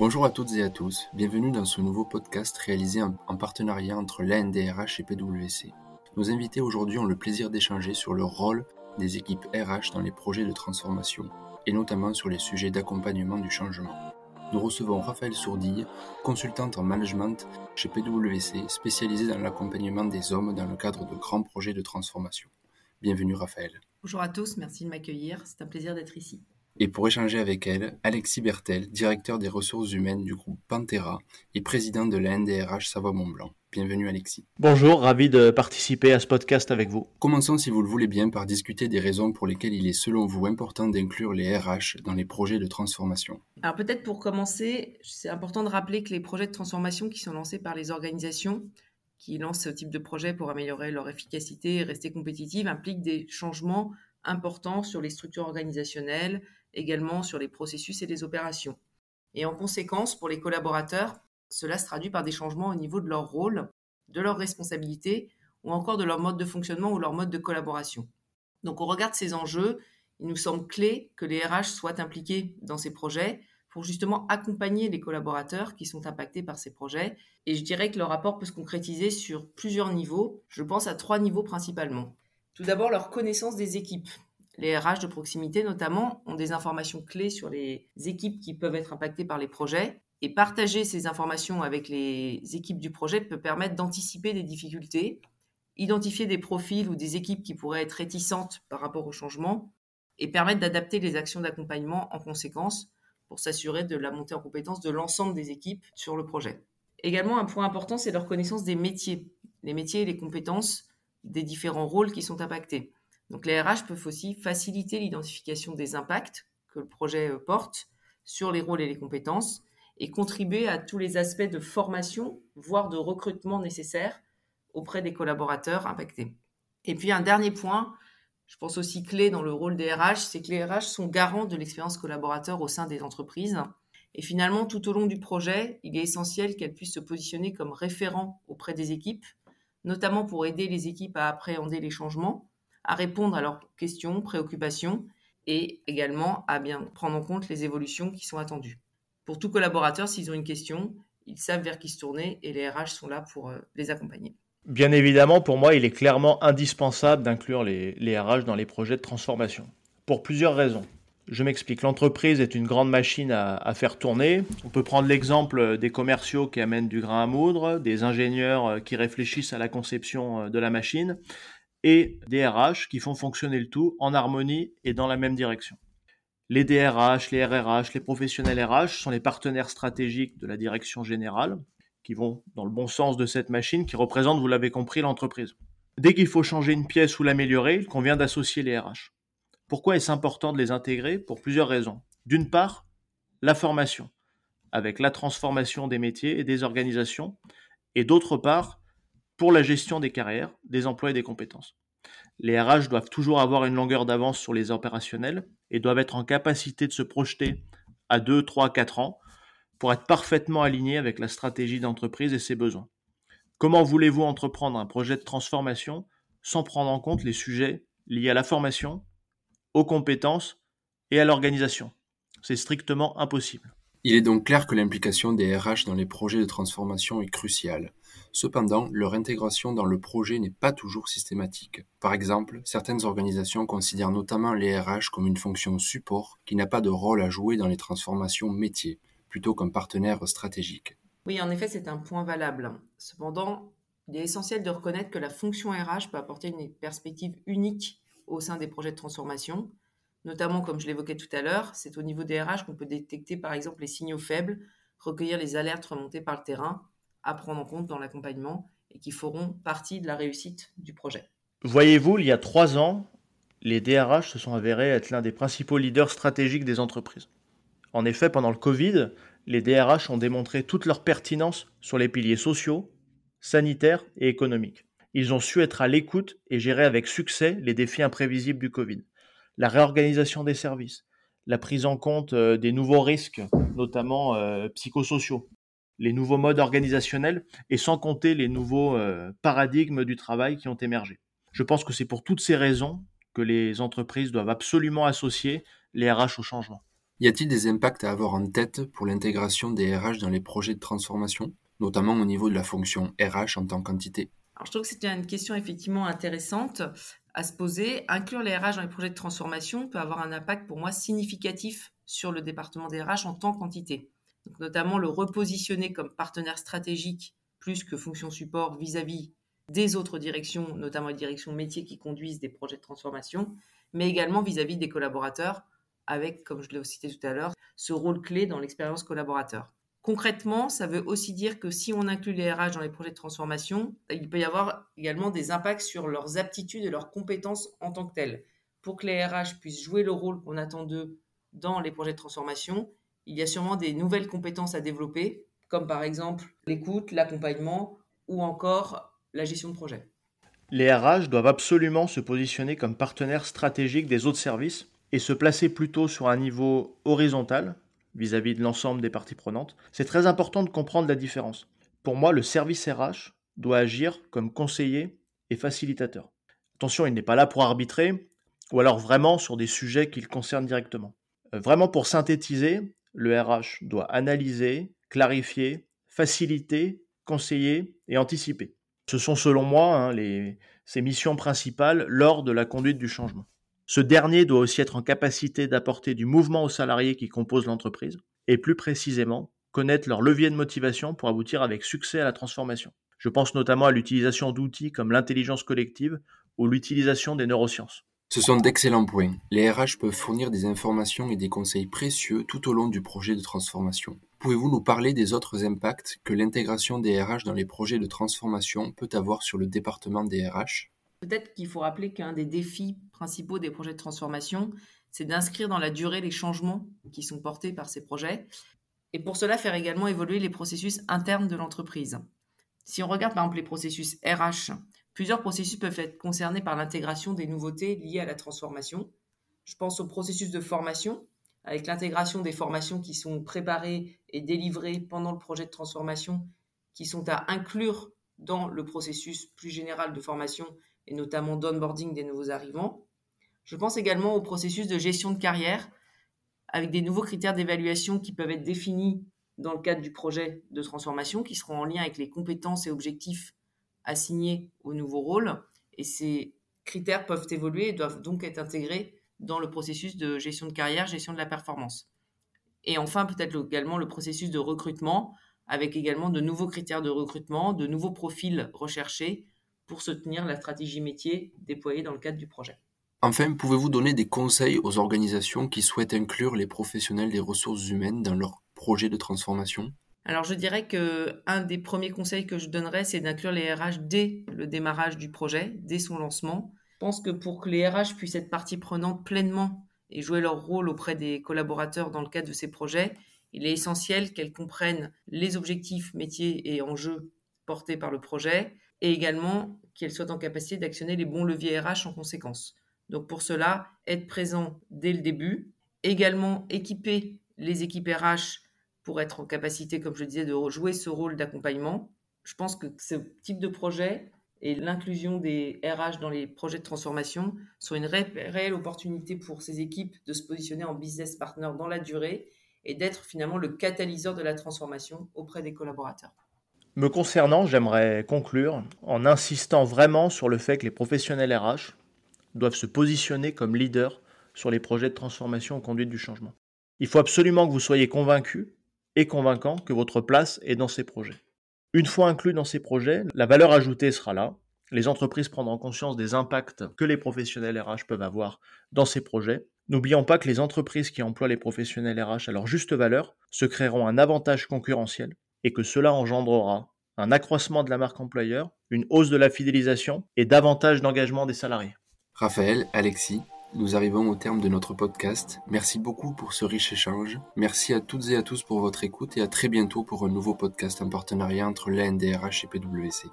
Bonjour à toutes et à tous, bienvenue dans ce nouveau podcast réalisé en, partenariat entre l'ANDRH et PwC. Nos invités aujourd'hui ont le plaisir d'échanger sur le rôle des équipes RH dans les projets de transformation, et notamment sur les sujets d'accompagnement du changement. Nous recevons Raphaël Sourdille, consultante en management chez PwC, spécialisée dans l'accompagnement des hommes dans le cadre de grands projets de transformation. Bienvenue Raphaël. Bonjour à tous, merci de m'accueillir, c'est un plaisir d'être ici. Et pour échanger avec elle, Alexis Bertel, directeur des ressources humaines du groupe Pantera et président de la NDRH Savoie-Mont-Blanc. Bienvenue Alexis. Bonjour, ravi de participer à ce podcast avec vous. Commençons si vous le voulez bien par discuter des raisons pour lesquelles il est selon vous important d'inclure les RH dans les projets de transformation. Alors peut-être pour commencer, c'est important de rappeler que les projets de transformation qui sont lancés par les organisations qui lancent ce type de projet pour améliorer leur efficacité et rester compétitives impliquent des changements importants sur les structures organisationnelles, également sur les processus et les opérations. Et en conséquence, pour les collaborateurs, cela se traduit par des changements au niveau de leur rôle, de leurs responsabilités ou encore de leur mode de fonctionnement ou leur mode de collaboration. Donc au regard de ces enjeux, il nous semble clé que les RH soient impliqués dans ces projets pour justement accompagner les collaborateurs qui sont impactés par ces projets. Et je dirais que le rapport peut se concrétiser sur plusieurs niveaux. Je pense à trois niveaux principalement. Tout d'abord, leur connaissance des équipes. Les RH de proximité, notamment, ont des informations clés sur les équipes qui peuvent être impactées par les projets. Et partager ces informations avec les équipes du projet peut permettre d'anticiper des difficultés, identifier des profils ou des équipes qui pourraient être réticentes par rapport au changement et permettre d'adapter les actions d'accompagnement en conséquence pour s'assurer de la montée en compétence de l'ensemble des équipes sur le projet. Également, un point important, c'est leur connaissance des métiers, les métiers et les compétences des différents rôles qui sont impactés. Donc les RH peuvent aussi faciliter l'identification des impacts que le projet euh, porte sur les rôles et les compétences et contribuer à tous les aspects de formation, voire de recrutement nécessaires auprès des collaborateurs impactés. Et puis un dernier point, je pense aussi clé dans le rôle des RH, c'est que les RH sont garants de l'expérience collaborateur au sein des entreprises. Et finalement, tout au long du projet, il est essentiel qu'elles puissent se positionner comme référents auprès des équipes, notamment pour aider les équipes à appréhender les changements à répondre à leurs questions, préoccupations et également à bien prendre en compte les évolutions qui sont attendues. Pour tout collaborateur, s'ils ont une question, ils savent vers qui se tourner et les RH sont là pour euh, les accompagner. Bien évidemment, pour moi, il est clairement indispensable d'inclure les, RH dans les projets de transformation. Pour plusieurs raisons. Je m'explique. L'entreprise est une grande machine à, faire tourner. On peut prendre l'exemple des commerciaux qui amènent du grain à moudre, des ingénieurs euh, qui réfléchissent à la conception euh, de la machine, et des RH qui font fonctionner le tout en harmonie et dans la même direction. Les DRH, les RRH, les professionnels RH sont les partenaires stratégiques de la direction générale qui vont dans le bon sens de cette machine qui représente, vous l'avez compris, l'entreprise. Dès qu'il faut changer une pièce ou l'améliorer, il convient d'associer les RH. Pourquoi est-ce important de les intégrer? Pour plusieurs raisons. D'une part, la formation, avec la transformation des métiers et des organisations, et d'autre part, pour la gestion des carrières, des emplois et des compétences. Les RH doivent toujours avoir une longueur d'avance sur les opérationnels et doivent être en capacité de se projeter à 2, 3, 4 ans pour être parfaitement alignés avec la stratégie d'entreprise et ses besoins. Comment voulez-vous entreprendre un projet de transformation sans prendre en compte les sujets liés à la formation, aux compétences et à l'organisation? C'est strictement impossible. Il est donc clair que l'implication des RH dans les projets de transformation est cruciale. Cependant, leur intégration dans le projet n'est pas toujours systématique. Par exemple, certaines organisations considèrent notamment les RH comme une fonction support qui n'a pas de rôle à jouer dans les transformations métiers, plutôt qu'un partenaire stratégique. Oui, en effet, c'est un point valable. Cependant, il est essentiel de reconnaître que la fonction RH peut apporter une perspective unique au sein des projets de transformation. Notamment, comme je l'évoquais tout à l'heure, c'est au niveau des RH qu'on peut détecter par exemple les signaux faibles, recueillir les alertes remontées par le terrain à prendre en compte dans l'accompagnement et qui feront partie de la réussite du projet. Voyez-vous, il y a trois ans, les DRH se sont avérés être l'un des principaux leaders stratégiques des entreprises. En effet, pendant le Covid, les DRH ont démontré toute leur pertinence sur les piliers sociaux, sanitaires et économiques. Ils ont su être à l'écoute et gérer avec succès les défis imprévisibles du Covid. La réorganisation des services, la prise en compte euh, des nouveaux risques, notamment euh, psychosociaux, les nouveaux modes organisationnels et sans compter les nouveaux euh, paradigmes du travail qui ont émergé. Je pense que c'est pour toutes ces raisons que les entreprises doivent absolument associer les RH au changement. Y a-t-il des impacts à avoir en tête pour l'intégration des RH dans les projets de transformation, notamment au niveau de la fonction RH en tant qu'entité? Alors, je trouve que c'est une question effectivement intéressante à se poser. Inclure les RH dans les projets de transformation peut avoir un impact pour moi significatif sur le département des RH en tant qu'entité. Notamment le repositionner comme partenaire stratégique plus que fonction support vis-à-vis des autres directions, notamment les directions métiers qui conduisent des projets de transformation, mais également vis-à-vis des collaborateurs, avec, comme je l'ai cité tout à l'heure, ce rôle clé dans l'expérience collaborateur. Concrètement, ça veut aussi dire que si on inclut les RH dans les projets de transformation, il peut y avoir également des impacts sur leurs aptitudes et leurs compétences en tant que telles. Pour que les RH puissent jouer le rôle qu'on attend d'eux dans les projets de transformation, il y a sûrement des nouvelles compétences à développer, comme par exemple l'écoute, l'accompagnement ou encore la gestion de projet. Les RH doivent absolument se positionner comme partenaires stratégiques des autres services et se placer plutôt sur un niveau horizontal vis-à-vis de l'ensemble des parties prenantes. C'est très important de comprendre la différence. Pour moi, le service RH doit agir comme conseiller et facilitateur. Attention, il n'est pas là pour arbitrer, ou alors vraiment sur des sujets qui le concernent directement. Euh, vraiment pour synthétiser, le RH doit analyser, clarifier, faciliter, conseiller et anticiper. Ce sont selon moi hein, ses missions principales lors de la conduite du changement. Ce dernier doit aussi être en capacité d'apporter du mouvement aux salariés qui composent l'entreprise, et plus précisément, connaître leur levier de motivation pour aboutir avec succès à la transformation. Je pense notamment à l'utilisation d'outils comme l'intelligence collective ou l'utilisation des neurosciences. Ce sont d'excellents points. Les RH peuvent fournir des informations et des conseils précieux tout au long du projet de transformation. Pouvez-vous nous parler des autres impacts que l'intégration des RH dans les projets de transformation peut avoir sur le département des RH Peut-être qu'il faut rappeler qu'un des défis principaux des projets de transformation, c'est d'inscrire dans la durée les changements qui sont portés par ces projets, et pour cela faire également évoluer les processus internes de l'entreprise. Si on regarde par exemple les processus RH, plusieurs processus peuvent être concernés par l'intégration des nouveautés liées à la transformation. Je pense au processus de formation, avec l'intégration des formations qui sont préparées et délivrées pendant le projet de transformation, qui sont à inclure dans le processus plus général de formation et notamment d'onboarding des nouveaux arrivants. Je pense également au processus de gestion de carrière avec des nouveaux critères d'évaluation qui peuvent être définis dans le cadre du projet de transformation qui seront en lien avec les compétences et objectifs assignés au nouveau rôle. Et ces critères peuvent évoluer et doivent donc être intégrés dans le processus de gestion de carrière, gestion de la performance. Et enfin, peut-être également le processus de recrutement, avec également de nouveaux critères de recrutement, de nouveaux profils recherchés pour soutenir la stratégie métier déployée dans le cadre du projet. Enfin, pouvez-vous donner des conseils aux organisations qui souhaitent inclure les professionnels des ressources humaines dans leur projet de transformation? Alors je dirais que un des premiers conseils que je donnerais, c'est d'inclure les RH dès le démarrage du projet, dès son lancement. Je pense que pour que les RH puissent être partie prenante pleinement et jouer leur rôle auprès des collaborateurs dans le cadre de ces projets, il est essentiel qu'elles comprennent les objectifs, métiers et enjeux portés par le projet, et également qu'elles soient en capacité d'actionner les bons leviers RH en conséquence. Donc pour cela, être présent dès le début, également équiper les équipes RH pour être en capacité, comme je le disais, de jouer ce rôle d'accompagnement. Je pense que ce type de projet et l'inclusion des RH dans les projets de transformation sont une réelle opportunité pour ces équipes de se positionner en business partner dans la durée et d'être finalement le catalyseur de la transformation auprès des collaborateurs. Me concernant, j'aimerais conclure en insistant vraiment sur le fait que les professionnels RH doivent se positionner comme leaders sur les projets de transformation en conduite du changement. Il faut absolument que vous soyez convaincus et convaincants que votre place est dans ces projets. Une fois inclus dans ces projets, la valeur ajoutée sera là. Les entreprises prendront conscience des impacts que les professionnels RH peuvent avoir dans ces projets. N'oublions pas que les entreprises qui emploient les professionnels RH à leur juste valeur se créeront un avantage concurrentiel et que cela engendrera un accroissement de la marque employeur, une hausse de la fidélisation et davantage d'engagement des salariés. Raphaël, Alexis, nous arrivons au terme de notre podcast. Merci beaucoup pour ce riche échange. Merci à toutes et à tous pour votre écoute et à très bientôt pour un nouveau podcast en partenariat entre l'ANDRH et PwC.